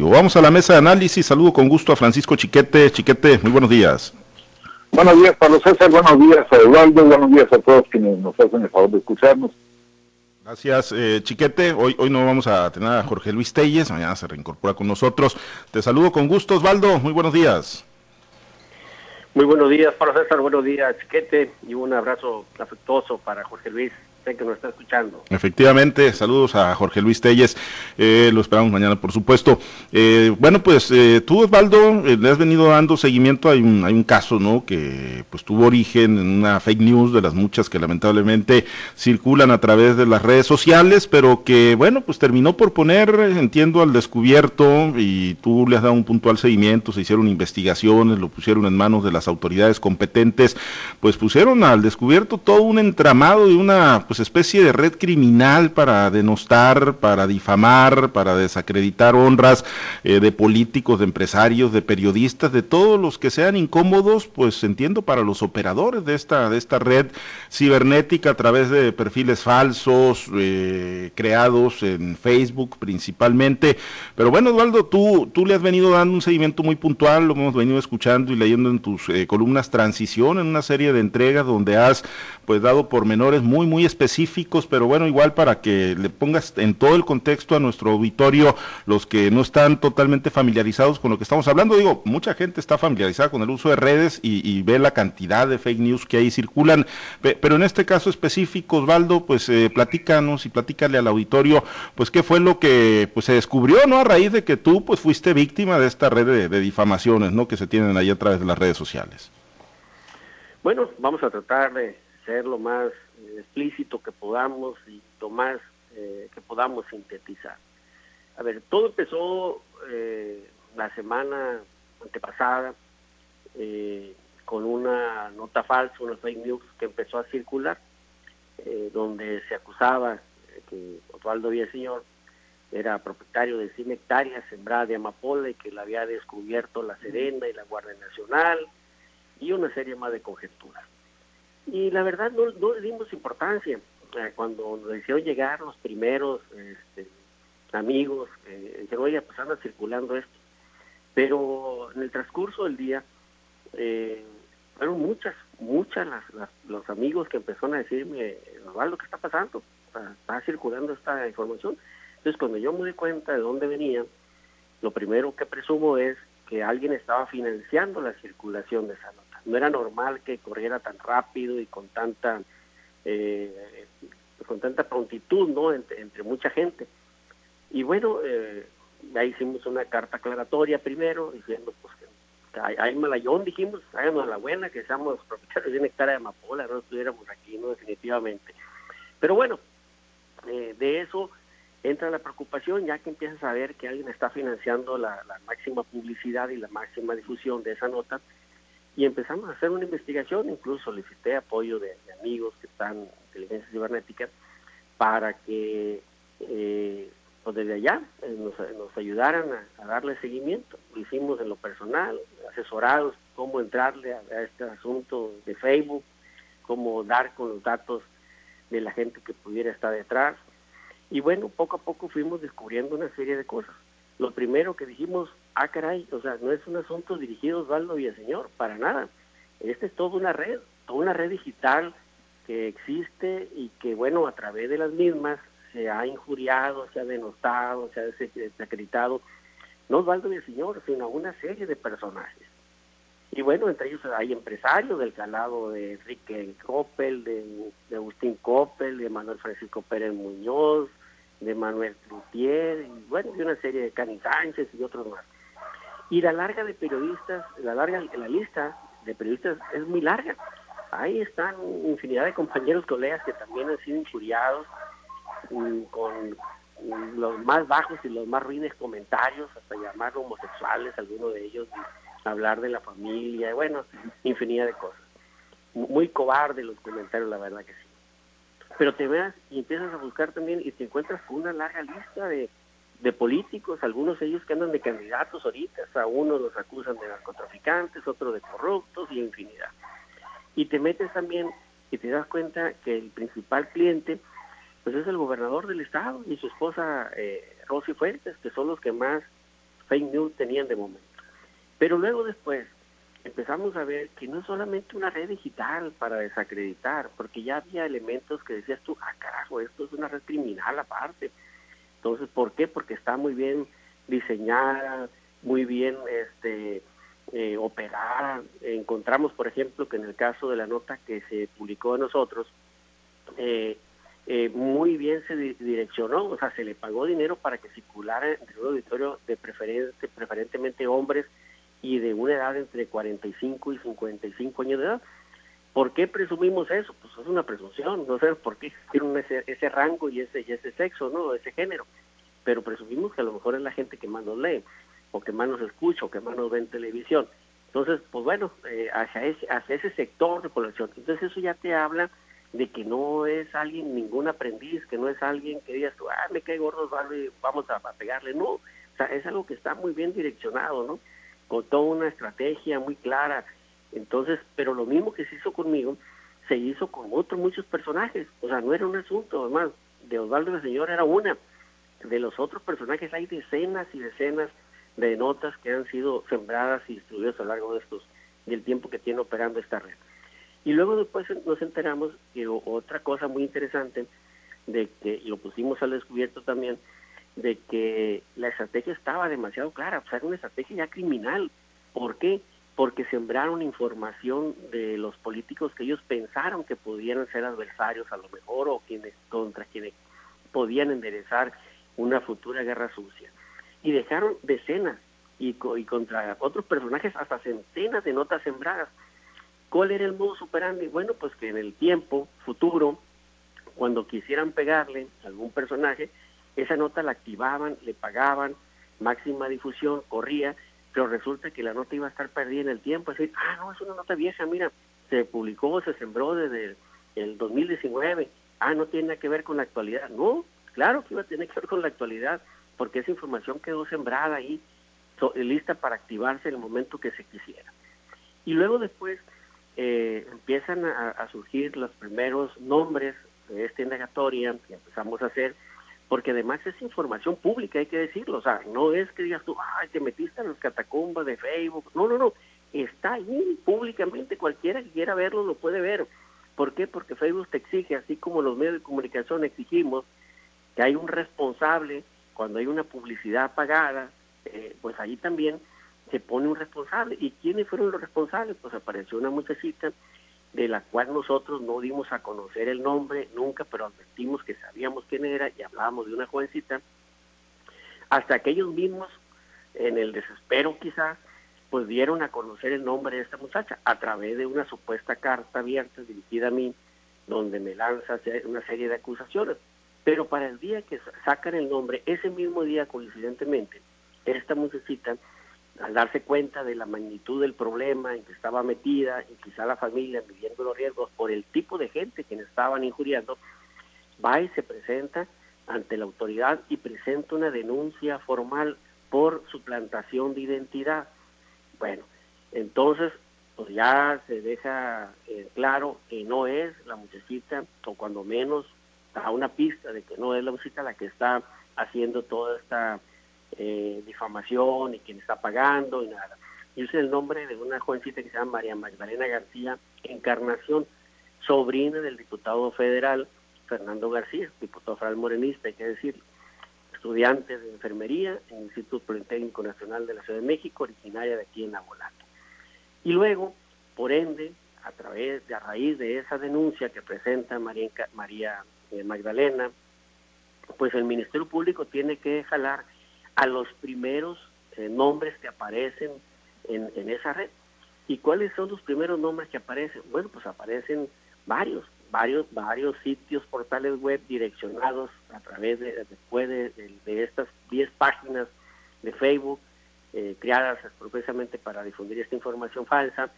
Vamos a la mesa de análisis. Saludo con gusto a Francisco Chiquete. Chiquete, muy buenos días. Buenos días, Pablo César. Buenos días a Eduardo. Buenos días a todos quienes nos hacen el favor de escucharnos. Gracias, eh, Chiquete. Hoy, hoy no vamos a tener a Jorge Luis Telles, mañana se reincorpora con nosotros. Te saludo con gusto, Osvaldo. Muy buenos días. Muy buenos días, Pablo César. Buenos días, Chiquete. Y un abrazo afectuoso para Jorge Luis que nos está escuchando. Efectivamente, saludos a Jorge Luis Telles, eh, lo esperamos mañana por supuesto. Eh, bueno, pues eh, tú Osvaldo, le has venido dando seguimiento, hay un, hay un caso, ¿no? Que pues tuvo origen en una fake news de las muchas que lamentablemente circulan a través de las redes sociales, pero que bueno, pues terminó por poner, entiendo, al descubierto y tú le has dado un puntual seguimiento, se hicieron investigaciones, lo pusieron en manos de las autoridades competentes, pues pusieron al descubierto todo un entramado y una pues, pues, especie de red criminal para denostar, para difamar, para desacreditar honras eh, de políticos, de empresarios, de periodistas, de todos los que sean incómodos, pues entiendo para los operadores de esta de esta red cibernética a través de perfiles falsos eh, creados en Facebook principalmente. Pero bueno, Eduardo, tú tú le has venido dando un seguimiento muy puntual, lo hemos venido escuchando y leyendo en tus eh, columnas Transición, en una serie de entregas donde has pues dado pormenores muy muy específicos específicos, pero bueno, igual para que le pongas en todo el contexto a nuestro auditorio, los que no están totalmente familiarizados con lo que estamos hablando, digo, mucha gente está familiarizada con el uso de redes y, ve la cantidad de fake news que ahí circulan, pero en este caso específico, Osvaldo, pues eh, platícanos y platícale al auditorio, pues qué fue lo que pues se descubrió, ¿no? A raíz de que tú pues fuiste víctima de esta red de, de difamaciones, ¿no? Que se tienen ahí a través de las redes sociales. Bueno, vamos a tratar de ser lo más explícito que podamos y lo más eh, que podamos sintetizar. A ver, todo empezó eh, la semana antepasada eh, con una nota falsa, una fake news que empezó a circular, donde se acusaba que Osvaldo Villaseñor era propietario de 100 hectáreas sembradas de amapola y que la había descubierto la Serena y la Guardia Nacional y una serie más de conjeturas. Y la verdad no, le dimos importancia. Cuando nos hicieron llegar los primeros este, amigos, eh, dijeron, oye, pues anda circulando esto. Pero en el transcurso del día, eh, fueron muchas, muchas las, los amigos que empezaron a decirme, lo que está pasando? está circulando esta información. Entonces, cuando yo me di cuenta de dónde venía, lo primero que presumo es que alguien estaba financiando la circulación de esa nota no era normal que corriera tan rápido y con tanta eh, con tanta prontitud no entre, mucha gente. Y bueno eh, ahí hicimos una carta aclaratoria primero diciendo pues que hay, malayón dijimos háganos la buena que seamos propietarios de una hectárea de amapola no estuviéramos aquí no definitivamente. Pero bueno eh, de eso entra la preocupación ya que empiezas a ver que alguien está financiando la, la máxima publicidad y la máxima difusión de esa nota y empezamos a hacer una investigación, incluso solicité apoyo de, amigos que están en inteligencia cibernética para que eh, pues desde allá eh, nos, ayudaran a, darle seguimiento. Lo hicimos en lo personal, asesorados cómo entrarle a, este asunto de Facebook, cómo dar con los datos de la gente que pudiera estar detrás. Y bueno, poco a poco fuimos descubriendo una serie de cosas. Lo primero que dijimos, ah, caray, o sea, no es un asunto dirigido a Osvaldo Villaseñor, para nada. Esta es toda una red, toda una red digital que existe y que, bueno, a través de las mismas se ha injuriado, se ha denostado, se ha desacreditado, no Osvaldo Villaseñor, sino una serie de personajes. Y bueno, entre ellos hay empresarios del calado de Enrique Coppel, de, de Agustín Coppel, de Manuel Francisco Pérez Muñoz, de Manuel Trutier, y bueno, y una serie de Cani Sánchez y otros más. Y la larga de periodistas, la larga, la lista de periodistas es muy larga. Ahí están infinidad de compañeros, colegas que también han sido injuriados mm, con los más bajos y los más ruines comentarios, hasta llamar homosexuales, algunos de ellos, hablar de la familia, bueno, infinidad de cosas. Muy cobarde los comentarios, la verdad que sí. Pero te veas y empiezas a buscar también y te encuentras con una larga lista de, de políticos, algunos de ellos que andan de candidatos ahorita, a unos los acusan de narcotraficantes, otros de corruptos y infinidad. Y te metes también y te das cuenta que el principal cliente pues es el gobernador del estado y su esposa eh, Rosy Fuentes, que son los que más fake news tenían de momento. Pero luego después empezamos a ver que no es solamente una red digital para desacreditar, porque ya había elementos que decías tú, ah, carajo, esto es una red criminal aparte. Entonces, ¿por qué? Porque está muy bien diseñada, muy bien este, eh, operada. Encontramos, por ejemplo, que en el caso de la nota que se publicó de nosotros, eh, eh, muy bien se direccionó, o sea, se le pagó dinero para que circulara entre un auditorio de preferente, preferentemente hombres y de una edad entre 45 y 55 años de edad. ¿Por qué presumimos eso? Pues es una presunción, no sé por qué tiene ese, ese rango y ese, y ese sexo, ¿no? Ese género. Pero presumimos que a lo mejor es la gente que más nos lee, o que más nos escucha, o que más nos ve en televisión. Entonces, pues bueno, eh, hacia, ese, hacia ese sector de población. Entonces eso ya te habla de que no es alguien, ningún aprendiz, que no es alguien que digas tú, ah, me cae gordo, vamos a, pegarle. No, o sea, es algo que está muy bien direccionado, ¿no? Con toda una estrategia muy clara. Entonces, pero lo mismo que se hizo conmigo, se hizo con otros muchos personajes. O sea, no era un asunto, además, de Osvaldo la Señora era una. De los otros personajes hay decenas y decenas de notas que han sido sembradas y distribuidas a lo largo de estos del tiempo que tiene operando esta red. Y luego después nos enteramos que otra cosa muy interesante, de que lo pusimos al descubierto también, de que la estrategia estaba demasiado clara, o sea, era una estrategia ya criminal. ¿Por qué? Porque sembraron información de los políticos que ellos pensaron que podían ser adversarios a lo mejor o quienes contra quienes podían enderezar una futura guerra sucia. Y dejaron decenas y, y contra otros personajes hasta centenas de notas sembradas ¿Cuál era el modo superandi? Bueno, pues que en el tiempo futuro, cuando quisieran pegarle a algún personaje, esa nota la activaban, le pagaban, máxima difusión, corría, pero resulta que la nota iba a estar perdida en el tiempo. Es decir, ah, no, es una nota vieja, mira, se publicó, se sembró desde el 2019. Ah, no tiene que ver con la actualidad. No, claro que iba a tener que ver con la actualidad, porque esa información quedó sembrada ahí, lista para activarse en el momento que se quisiera. Y luego después eh, empiezan a, surgir los primeros nombres de esta indagatoria que empezamos a hacer, porque además es información pública, hay que decirlo, o sea, no es que digas tú, ay, te metiste en las catacumbas de Facebook, no, no, no, está ahí públicamente, cualquiera que quiera verlo lo puede ver. ¿Por qué? Porque Facebook te exige, así como los medios de comunicación exigimos que hay un responsable cuando hay una publicidad pagada, eh, pues ahí también se pone un responsable. ¿Y quiénes fueron los responsables? Pues apareció una muchachita de la cual nosotros no dimos a conocer el nombre nunca, pero advertimos que sabíamos quién era y hablábamos de una jovencita, hasta que ellos mismos, en el desespero quizás, pues dieron a conocer el nombre de esta muchacha a través de una supuesta carta abierta dirigida a mí, donde me lanza una serie de acusaciones. Pero para el día que sacan el nombre, ese mismo día coincidentemente, esta muchachita al darse cuenta de la magnitud del problema en que estaba metida y quizá la familia viviendo los riesgos por el tipo de gente que estaban injuriando, va y se presenta ante la autoridad y presenta una denuncia formal por suplantación de identidad. Bueno, entonces pues ya se deja eh, claro que no es la muchachita, o cuando menos da una pista de que no es la muchachita la que está haciendo toda esta eh, difamación y quién está pagando y nada. Yo sé el nombre de una jovencita que se llama María Magdalena García Encarnación, sobrina del diputado federal Fernando García, diputado federal morenista, hay que decir, estudiante de enfermería en el Instituto Politécnico Nacional de la Ciudad de México, originaria de aquí en Abolato. Y luego, por ende, a través de a raíz de esa denuncia que presenta María, María eh, Magdalena, pues el Ministerio Público tiene que jalar a los primeros eh, nombres que aparecen en, en, esa red. ¿Y cuáles son los primeros nombres que aparecen? Bueno, pues aparecen varios, varios, varios sitios, portales web direccionados a través de, después de, de, estas 10 páginas de Facebook eh, creadas precisamente para difundir esta información falsa.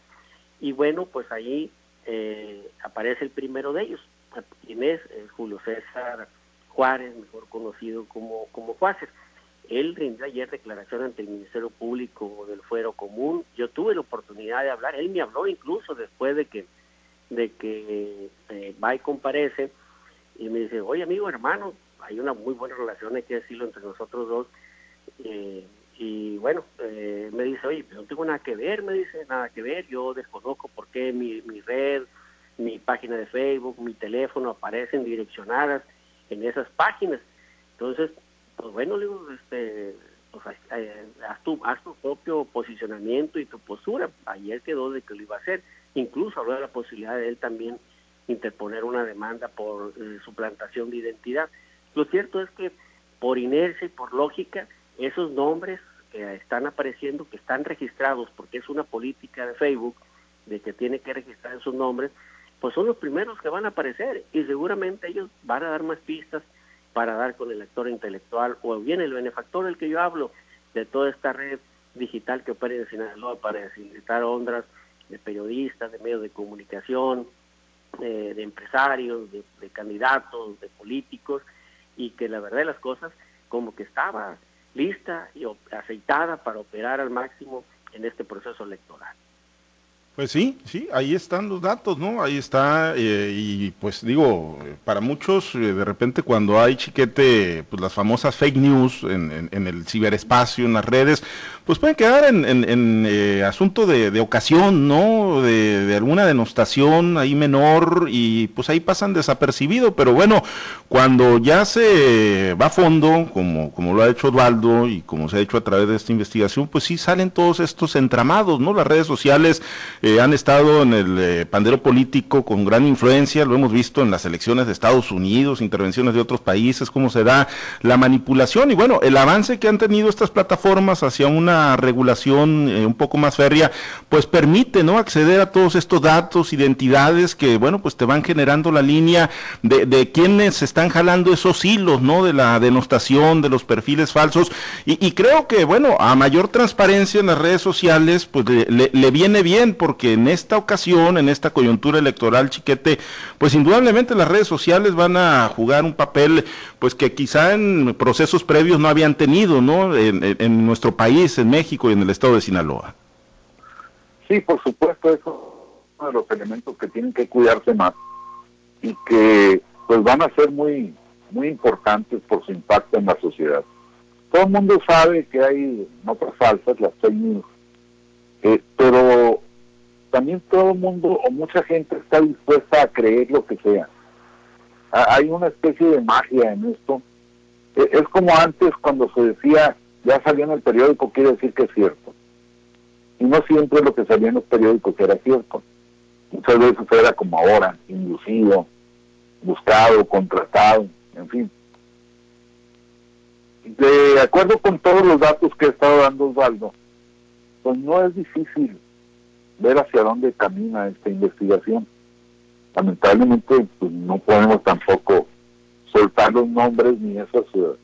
Y bueno, pues ahí eh, aparece el primero de ellos. ¿Quién es? Julio César Juárez, mejor conocido como, como Juárez. Él rindió ayer declaración ante el Ministerio Público del Fuero Común. Yo tuve la oportunidad de hablar. Él me habló incluso después de que de que eh, va y comparece y me dice, oye amigo, hermano, hay una muy buena relación, hay que decirlo, entre nosotros dos. Eh, y bueno, eh, me dice, oye, no tengo nada que ver, me dice, nada que ver, yo desconozco por qué mi, mi red, mi página de Facebook, mi teléfono aparecen direccionadas en esas páginas. Entonces, pues bueno, le este, pues, haz, tu, haz tu propio posicionamiento y tu postura. Ayer quedó de que lo iba a hacer. Incluso habló de la posibilidad de él también interponer una demanda por eh, suplantación de identidad. Lo cierto es que por inercia y por lógica, esos nombres que están apareciendo, que están registrados, porque es una política de Facebook de que tiene que registrar esos nombres, pues son los primeros que van a aparecer y seguramente ellos van a dar más pistas para dar con el actor intelectual o bien el benefactor del que yo hablo de toda esta red digital que opera en Sinaloa para desindicar ondas de periodistas, de medios de comunicación, eh, de empresarios, de, candidatos, de políticos, y que la verdad de las cosas como que estaba lista y aceitada para operar al máximo en este proceso electoral. Pues sí, sí, ahí están los datos, ¿no? Ahí está, eh, y pues digo, para muchos, eh, de repente cuando hay chiquete, pues las famosas fake news en, el ciberespacio, en las redes, pues pueden quedar en, en eh, asunto de, ocasión, ¿no? De, alguna denostación ahí menor, y pues ahí pasan desapercibido, pero bueno, cuando ya se va a fondo, como, como lo ha hecho Osvaldo y como se ha hecho a través de esta investigación, pues sí salen todos estos entramados, ¿no? Las redes sociales han estado en el eh, pandero político con gran influencia, lo hemos visto en las elecciones de Estados Unidos, intervenciones de otros países, cómo se da la manipulación y bueno, el avance que han tenido estas plataformas hacia una regulación eh, un poco más férrea, pues permite, ¿no? Acceder a todos estos datos, identidades que, bueno, pues te van generando la línea de, de quienes están jalando esos hilos, ¿no? De la denostación, de los perfiles falsos y, creo que, bueno, a mayor transparencia en las redes sociales, pues le, le viene bien porque que en esta ocasión, en esta coyuntura electoral, chiquete, pues indudablemente las redes sociales van a jugar un papel, pues que quizá en procesos previos no habían tenido, ¿no? En, nuestro país, en México y en el estado de Sinaloa. Sí, por supuesto, eso es uno de los elementos que tienen que cuidarse más y que pues van a ser muy muy importantes por su impacto en la sociedad. Todo el mundo sabe que hay notas falsas, las fake news, eh, pero también todo el mundo o mucha gente está dispuesta a creer lo que sea. Hay una especie de magia en esto. E, es como antes cuando se decía, ya salió en el periódico, quiere decir que es cierto. Y no siempre lo que salía en los periódicos era cierto. Muchas veces era como ahora, inducido, buscado, contratado, en fin. De acuerdo con todos los datos que ha estado dando Osvaldo, pues no es difícil ver hacia dónde camina esta investigación. Lamentablemente pues, no podemos tampoco soltar los nombres ni esas eh,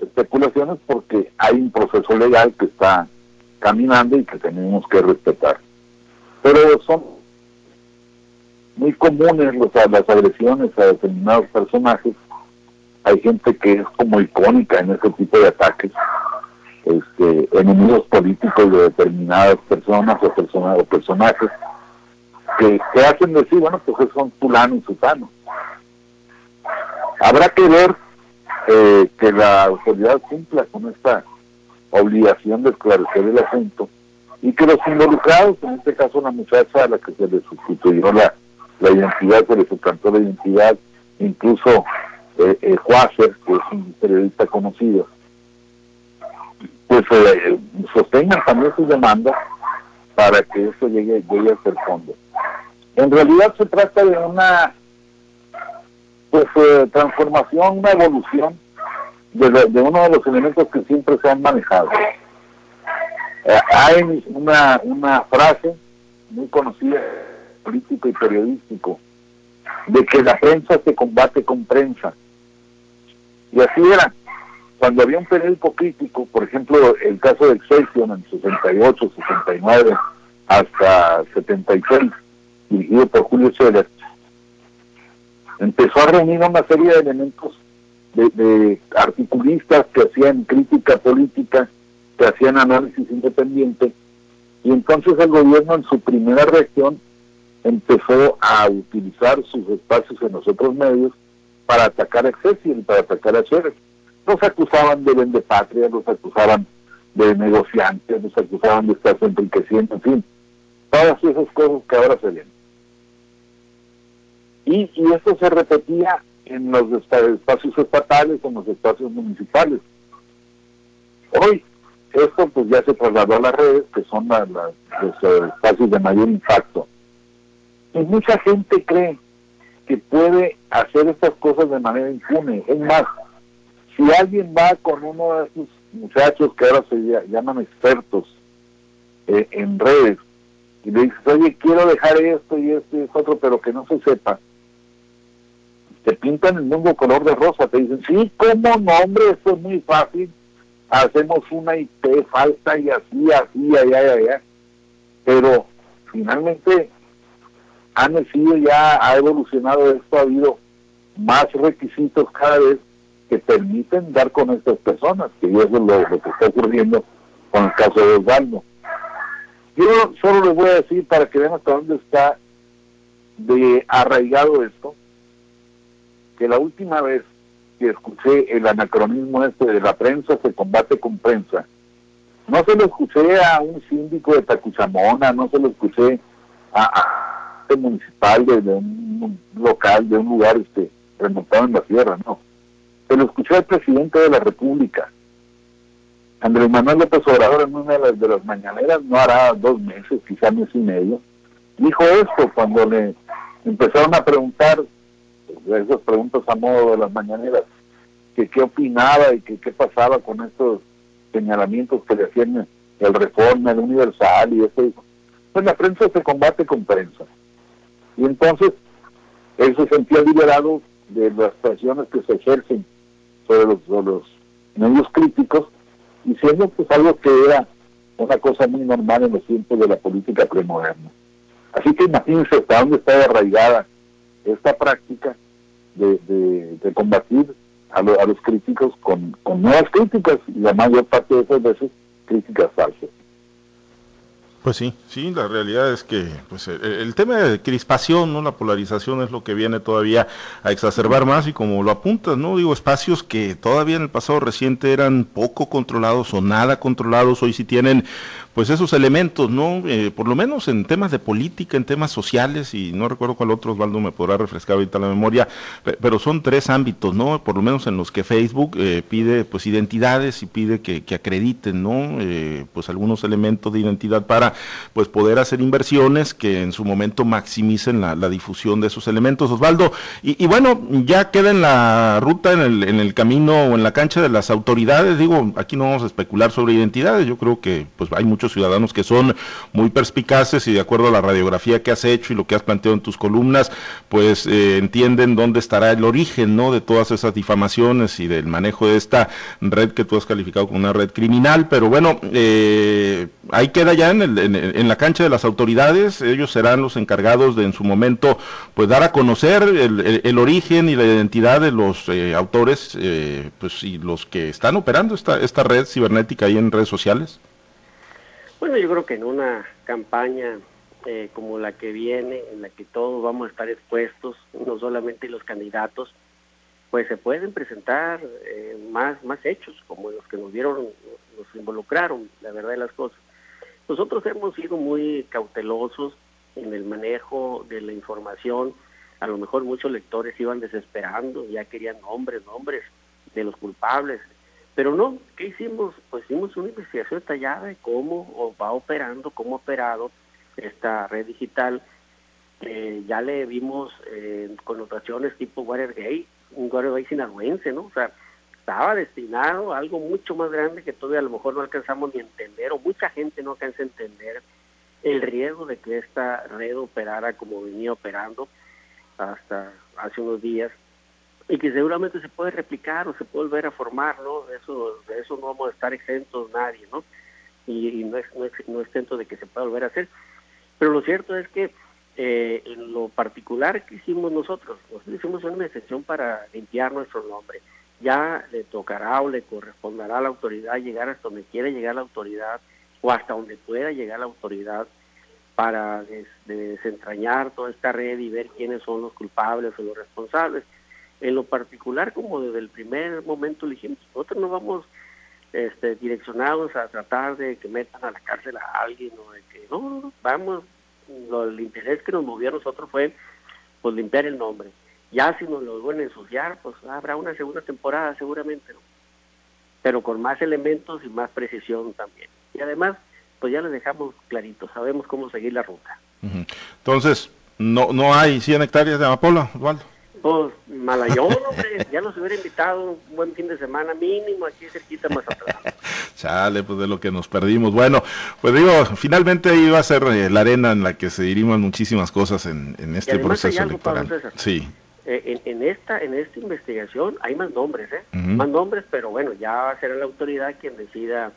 especulaciones porque hay un proceso legal que está caminando y que tenemos que respetar. Pero son muy comunes las agresiones a determinados personajes. Hay gente que es como icónica en ese tipo de ataques este, enemigos políticos de determinadas personas o, personas, o personajes que, hacen decir, bueno, pues son fulano y sutano. Habrá que ver eh, que la autoridad cumpla con esta obligación de esclarecer el asunto y que los involucrados, en este caso una muchacha a la que se le sustituyó la, la identidad, se le suplantó la identidad, incluso eh, eh que es un periodista conocido, pues sostengan también sus demandas para que eso llegue, llegue a ser fondo. En realidad se trata de una pues eh, transformación, una evolución de, de, uno de los elementos que siempre se han manejado. Eh, hay una, una frase muy conocida, político y periodístico, de que la prensa se combate con prensa. Y así era cuando había un periódico crítico, por ejemplo, el caso de Excelsior en 68, 69 hasta 76, dirigido por Julio Scheller, empezó a reunir una serie de elementos de, articulistas que hacían crítica política, que hacían análisis independiente, y entonces el gobierno en su primera reacción empezó a utilizar sus espacios en los otros medios para atacar a Excelsior y para atacar a Scherer los acusaban de patria, los acusaban de negociantes, nos acusaban de estarse enriqueciendo, en fin, todas esas cosas que ahora se ven. Y, y esto se repetía en los espacios estatales, en los espacios municipales. Hoy, esto pues ya se trasladó a las redes, que son los eh, espacios de mayor impacto. Y mucha gente cree que puede hacer estas cosas de manera impune. Es más, si alguien va con uno de esos muchachos que ahora se llaman expertos eh, en redes y le dices, oye, quiero dejar esto y esto y esto otro, pero que no se sepa, te pintan el mundo color de rosa, te dicen, sí, ¿cómo no, hombre? Esto es muy fácil, hacemos una IP falta y así, así, allá, allá, pero finalmente han sido ya, ha evolucionado esto, ha habido más requisitos cada vez que permiten dar con estas personas, que eso es lo, que está ocurriendo con el caso de Osvaldo. Yo solo les voy a decir para que vean hasta dónde está de arraigado esto, que la última vez que escuché el anacronismo este de la prensa se combate con prensa, no se lo escuché a un síndico de Tacuchamona, no se lo escuché a, un municipal de, un local, de un lugar este remontado en la sierra, no. Lo escuché al presidente de la República. Andrés Manuel López Obrador en una de las, de las mañaneras, no hará dos meses, quizá mes y medio, dijo esto cuando le empezaron a preguntar esas preguntas a modo de las mañaneras, que qué opinaba y que qué pasaba con estos señalamientos que le hacían el Reforma, el Universal y eso. Pues la prensa se combate con prensa. Y entonces él se sentía liberado de las presiones que se ejercen sobre los, los medios críticos, diciendo pues algo que era una cosa muy normal en los tiempos de la política premoderna. Así que imagínense hasta dónde está arraigada esta práctica de, combatir a, a, los críticos con, con nuevas críticas y la mayor parte de esas veces críticas falsas. Pues sí, sí, la realidad es que pues el, tema de crispación, no la polarización es lo que viene todavía a exacerbar más y como lo apuntas, no digo espacios que todavía en el pasado reciente eran poco controlados o nada controlados, hoy sí tienen pues esos elementos, ¿no? Eh, por lo menos en temas de política, en temas sociales, y no recuerdo cuál otro, Osvaldo me podrá refrescar ahorita la memoria, pero son tres ámbitos, ¿no? Por lo menos en los que Facebook eh, pide pues identidades y pide que, acrediten, ¿no? Eh, pues algunos elementos de identidad para pues poder hacer inversiones que en su momento maximicen la, difusión de esos elementos, Osvaldo. Y, bueno, ya queda en la ruta, en el, en el camino o en la cancha de las autoridades, digo, aquí no vamos a especular sobre identidades, yo creo que pues hay muchos ciudadanos que son muy perspicaces y de acuerdo a la radiografía que has hecho y lo que has planteado en tus columnas, pues eh, entienden dónde estará el origen, ¿no? De todas esas difamaciones y del manejo de esta red que tú has calificado como una red criminal, pero bueno, eh, ahí queda ya en, en, la cancha de las autoridades, ellos serán los encargados de en su momento, pues dar a conocer el, origen y la identidad de los eh, autores, pues y los que están operando esta, esta red cibernética ahí en redes sociales. Bueno, yo creo que en una campaña eh, como la que viene, en la que todos vamos a estar expuestos, no solamente los candidatos, pues se pueden presentar eh, más, más hechos, como los que nos dieron, nos involucraron, la verdad de las cosas. Nosotros hemos sido muy cautelosos en el manejo de la información, a lo mejor muchos lectores iban desesperando, ya querían nombres, nombres de los culpables, pero no, ¿qué hicimos? Pues hicimos una investigación detallada de cómo va operando, cómo ha operado esta red digital. ya le vimos eh, connotaciones tipo Watergate, un Watergate sinaloense, ¿no? O sea, estaba destinado a algo mucho más grande que todavía a lo mejor no alcanzamos ni entender, o mucha gente no alcanza a entender el riesgo de que esta red operara como venía operando hasta hace unos días y que seguramente se puede replicar o se puede volver a formar, ¿no? Eso, de eso no vamos a estar exentos nadie, ¿no? Y, no, es, no, es, no es de que se pueda volver a hacer. Pero lo cierto es que eh, en lo particular que hicimos nosotros, nosotros hicimos una excepción para limpiar nuestro nombre. Ya le tocará o le corresponderá a la autoridad llegar hasta donde quiere llegar la autoridad o hasta donde pueda llegar la autoridad para desentrañar toda esta red y ver quiénes son los culpables o los responsables en lo particular, como desde el primer momento le dijimos, nosotros no vamos este, direccionados a tratar de que metan a la cárcel a alguien o de que no, vamos, el interés que nos movió a nosotros fue pues limpiar el nombre. Ya si nos lo vuelven a ensuciar, pues habrá una segunda temporada seguramente. Pero con más elementos y más precisión también. Y además, pues ya les dejamos clarito, sabemos cómo seguir la ruta. Entonces, no no hay 100 hectáreas de amapola, Osvaldo. Pues Malayón, hombre, ya nos hubiera invitado un buen fin de semana mínimo aquí cerquita más atrás. Chale, pues de lo que nos perdimos. Bueno, pues digo, finalmente iba a ser eh, la arena en la que se diriman muchísimas cosas en, en este proceso electoral. Sí. Eh, en, en, esta en esta investigación hay más nombres, ¿eh? Más nombres, pero bueno, ya será la autoridad quien decida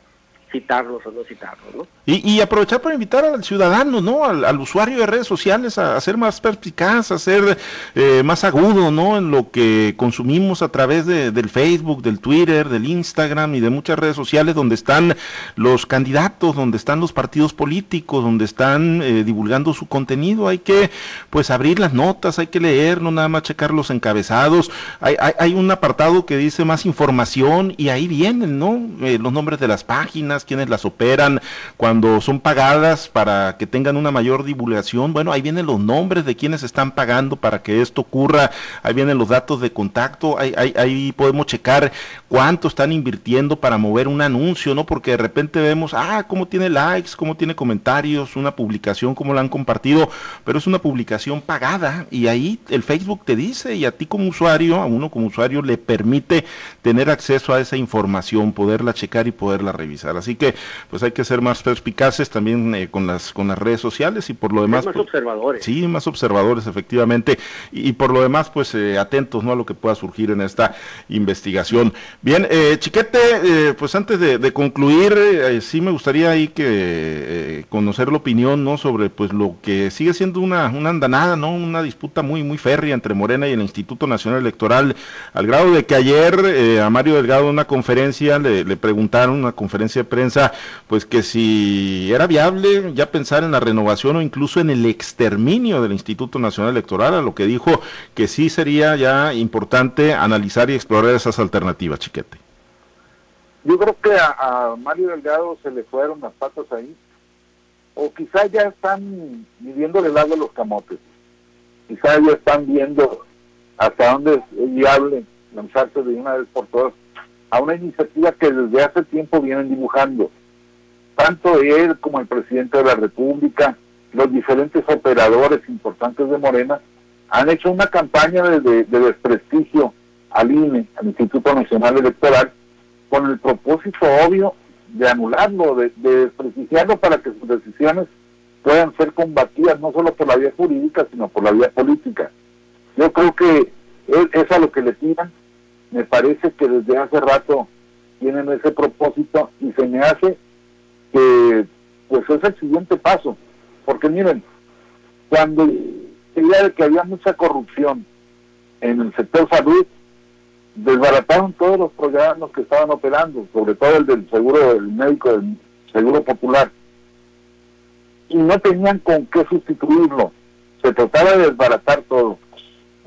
citarlos o no citarlos, ¿no? Y, aprovechar para invitar al ciudadano, ¿no? Al, usuario de redes sociales a, ser más perspicaz, a ser eh, más agudo, ¿no? En lo que consumimos a través de, del Facebook, del Twitter, del Instagram y de muchas redes sociales donde están los candidatos, donde están los partidos políticos, donde están eh, divulgando su contenido. Hay que, pues, abrir las notas, hay que leer, no nada más checar los encabezados. Hay, hay, un apartado que dice más información y ahí vienen, ¿no? Eh, los nombres de las páginas, quienes las operan, cuando cuando son pagadas para que tengan una mayor divulgación, bueno, ahí vienen los nombres de quienes están pagando para que esto ocurra, ahí vienen los datos de contacto, ahí, ahí, podemos checar cuánto están invirtiendo para mover un anuncio, ¿no? Porque de repente vemos, ah, cómo tiene likes, cómo tiene comentarios, una publicación, cómo la han compartido, pero es una publicación pagada y ahí el Facebook te dice y a ti como usuario, a uno como usuario le permite tener acceso a esa información, poderla checar y poderla revisar. Así que pues hay que ser más perspicaces también eh, con las con las redes sociales y por lo demás más pues, observadores. sí más observadores efectivamente y, por lo demás pues eh, atentos no a lo que pueda surgir en esta investigación. Bien eh, chiquete pues antes de, concluir sí me gustaría ahí que conocer la opinión no sobre pues lo que sigue siendo una una andanada no una disputa muy muy férrea entre Morena y el Instituto Nacional Electoral al grado de que ayer a Mario Delgado en una conferencia le, le preguntaron una conferencia de prensa pues que si era viable ya pensar en la renovación o incluso en el exterminio del Instituto Nacional Electoral, a lo que dijo que sí sería ya importante analizar y explorar esas alternativas, Chiquete. Yo creo que a, Mario Delgado se le fueron las patas ahí, o quizá ya están midiendo el lado de los camotes, quizá ya están viendo hasta dónde es viable lanzarse de una vez por todas a una iniciativa que desde hace tiempo vienen dibujando tanto él como el presidente de la República, los diferentes operadores importantes de Morena, han hecho una campaña de, desprestigio al INE, al Instituto Nacional Electoral, con el propósito obvio de anularlo, de, desprestigiarlo para que sus decisiones puedan ser combatidas no solo por la vía jurídica, sino por la vía política. Yo creo que es a lo que le tiran. Me parece que desde hace rato tienen ese propósito y se me hace que pues es el siguiente paso. Porque miren, cuando idea de que había mucha corrupción en el sector salud, desbarataron todos los programas que estaban operando, sobre todo el del seguro del médico del seguro popular. Y no tenían con qué sustituirlo. Se trataba de desbaratar todo.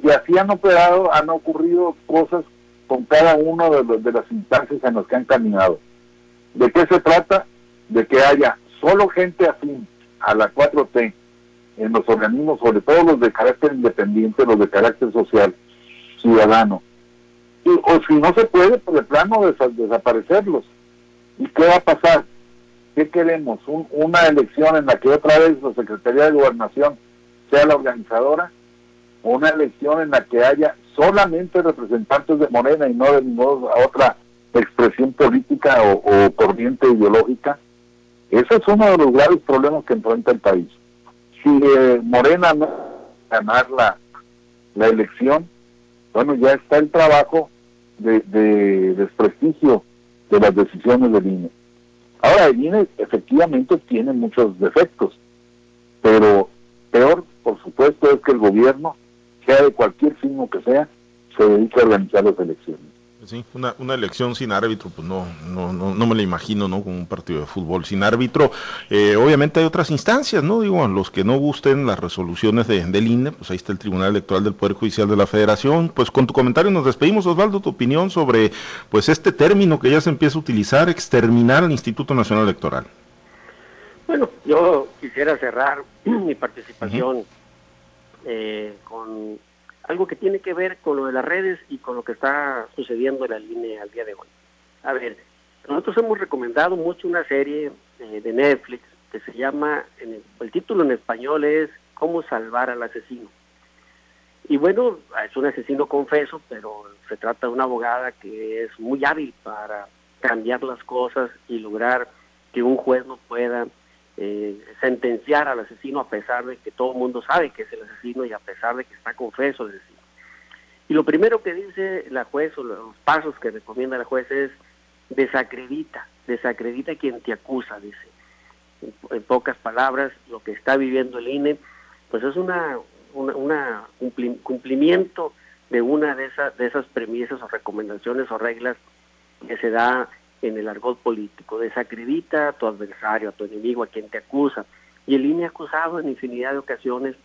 Y así han operado, han ocurrido cosas con cada uno de, de las instancias en las que han caminado. ¿De qué se trata? De que haya solo gente afín a la 4T en los organismos, sobre todo los de carácter independiente, los de carácter social, ciudadano. Y, o si no se puede, pues de plano desaparecerlos. ¿Y qué va a pasar? ¿Qué queremos? ¿Una elección en la que otra vez la Secretaría de Gobernación sea la organizadora? ¿O una elección en la que haya solamente representantes de Morena y no de ninguna otra expresión política o corriente ideológica? Ese es uno de los graves problemas que enfrenta el país. Si eh, Morena no ganar la, la elección, bueno, ya está el trabajo de, desprestigio de las decisiones del INE. Ahora, el INE efectivamente tiene muchos defectos, pero peor, por supuesto, es que el gobierno, sea de cualquier signo que sea, se dedique a organizar las elecciones. Sí, una, una elección sin árbitro, pues no, no, no, no me la imagino, ¿no? Con un partido de fútbol sin árbitro. Eh, obviamente hay otras instancias, ¿no? Digo, los que no gusten las resoluciones de, del INE, pues ahí está el Tribunal Electoral del Poder Judicial de la Federación. Pues con tu comentario nos despedimos, Osvaldo, tu opinión sobre, pues este término que ya se empieza a utilizar, exterminar al Instituto Nacional Electoral. Bueno, yo quisiera cerrar mi participación eh, con algo que tiene que ver con lo de las redes y con lo que está sucediendo en la línea al día de hoy. A ver, nosotros hemos recomendado mucho una serie eh, de Netflix que se llama, el, el, título en español es Cómo salvar al asesino. Y bueno, es un asesino confeso, pero se trata de una abogada que es muy hábil para cambiar las cosas y lograr que un juez no pueda eh, sentenciar al asesino a pesar de que todo el mundo sabe que es el asesino y a pesar de que está confeso decir. Y lo primero que dice la juez o los pasos que recomienda la juez es desacredita, desacredita quien te acusa, dice. En, pocas palabras, lo que está viviendo el INE, pues es una, una cumplimiento de una de esas, de esas premisas o recomendaciones o reglas que se da en el argot político. Desacredita a tu adversario, a tu enemigo, a quien te acusa. Y el INE ha acusado en infinidad de ocasiones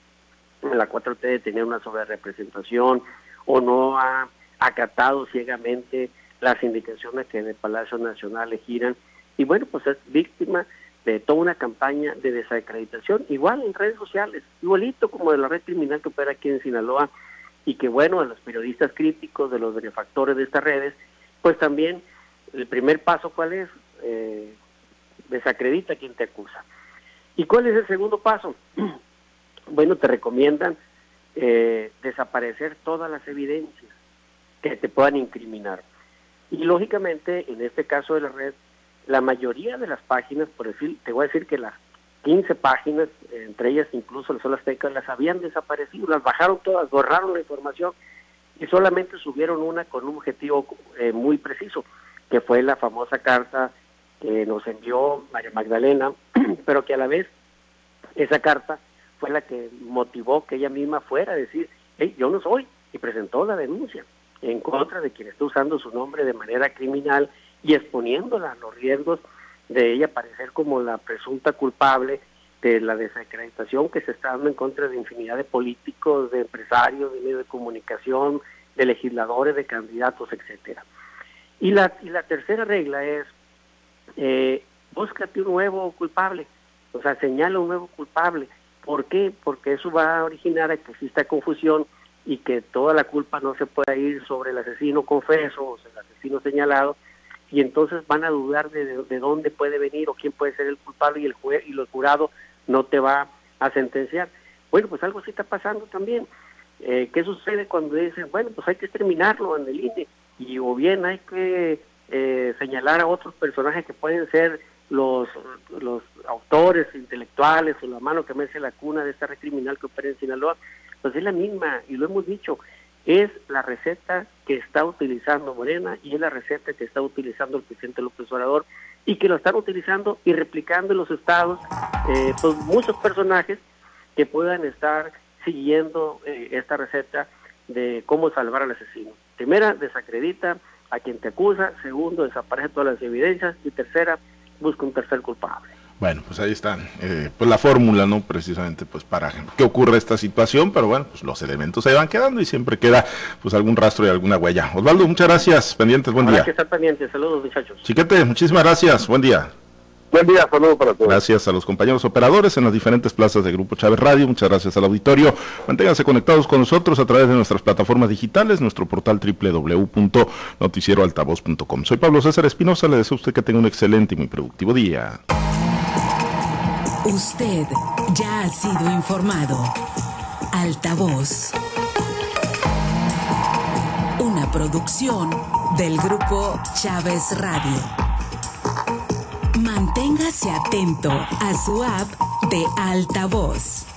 en la 4T de tener una sobrerepresentación o no ha acatado ciegamente las indicaciones que en el Palacio Nacional le giran. Y bueno, pues es víctima de toda una campaña de desacreditación, igual en redes sociales, igualito como de la red criminal que opera aquí en Sinaloa, y que bueno, a los periodistas críticos, de los benefactores de estas redes, pues también el primer paso, ¿cuál es? Eh, desacredita a quien te acusa. ¿Y cuál es el segundo paso? bueno, te recomiendan eh, desaparecer todas las evidencias que te puedan incriminar. Y lógicamente, en este caso de la red, la mayoría de las páginas, por decir, te voy a decir que las 15 páginas, entre ellas incluso las Sol Azteca, las habían desaparecido, las bajaron todas, borraron la información y solamente subieron una con un objetivo eh, muy preciso, que fue la famosa carta que nos envió María Magdalena, pero que a la vez esa carta fue la que motivó que ella misma fuera a decir, hey, yo no soy, y presentó la denuncia en contra de quien está usando su nombre de manera criminal y exponiéndola a los riesgos de ella parecer como la presunta culpable de la desacreditación que se está dando en contra de infinidad de políticos, de empresarios, de medios de comunicación, de legisladores, de candidatos, etcétera. Y la, y la tercera regla es, eh, búscate un nuevo culpable, o sea, señala un nuevo culpable. ¿Por qué? Porque eso va a originar a que exista confusión y que toda la culpa no se pueda ir sobre el asesino confeso o el asesino señalado, y entonces van a dudar de, de, dónde puede venir o quién puede ser el culpable y el juez y el jurado no te va a sentenciar. Bueno, pues algo así está pasando también. Eh, ¿Qué sucede cuando dicen, bueno, pues hay que terminarlo en el INE? Y o bien hay que eh, señalar a otros personajes que pueden ser los, los autores intelectuales o la mano que mece la cuna de esta red criminal que opera en Sinaloa, pues es la misma, y lo hemos dicho, es la receta que está utilizando Morena y es la receta que está utilizando el presidente López Obrador y que lo están utilizando y replicando en los estados eh, pues muchos personajes que puedan estar siguiendo eh, esta receta de cómo salvar al asesino. Primera, desacredita a quien te acusa. Segundo, desaparece todas las evidencias. Y tercera, busca un tercer culpable. Bueno, pues ahí están, eh, pues la fórmula, ¿no? Precisamente, pues para que ocurra esta situación, pero bueno, pues los elementos ahí van quedando y siempre queda, pues algún rastro y alguna huella. Osvaldo, muchas gracias, pendientes, buen día. que estar pendientes, saludos muchachos. Chiquete, muchísimas gracias, buen día. Buen día, saludos para todos. Gracias a los compañeros operadores en las diferentes plazas de Grupo Chávez Radio. Muchas gracias al auditorio. Manténganse conectados con nosotros a través de nuestras plataformas digitales, nuestro portal www.noticieroaltavoz.com. Soy Pablo César Espinosa. Le deseo a usted que tenga un excelente y muy productivo día. Usted ya ha sido informado. Altavoz. Una producción del Grupo Chávez Radio. Manténgase atento a su app de altavoz.